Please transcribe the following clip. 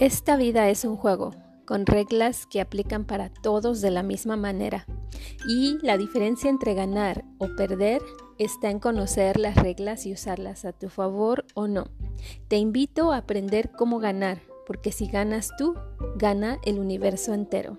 Esta vida es un juego, con reglas que aplican para todos de la misma manera. Y la diferencia entre ganar o perder está en conocer las reglas y usarlas a tu favor o no. Te invito a aprender cómo ganar, porque si ganas tú, gana el universo entero.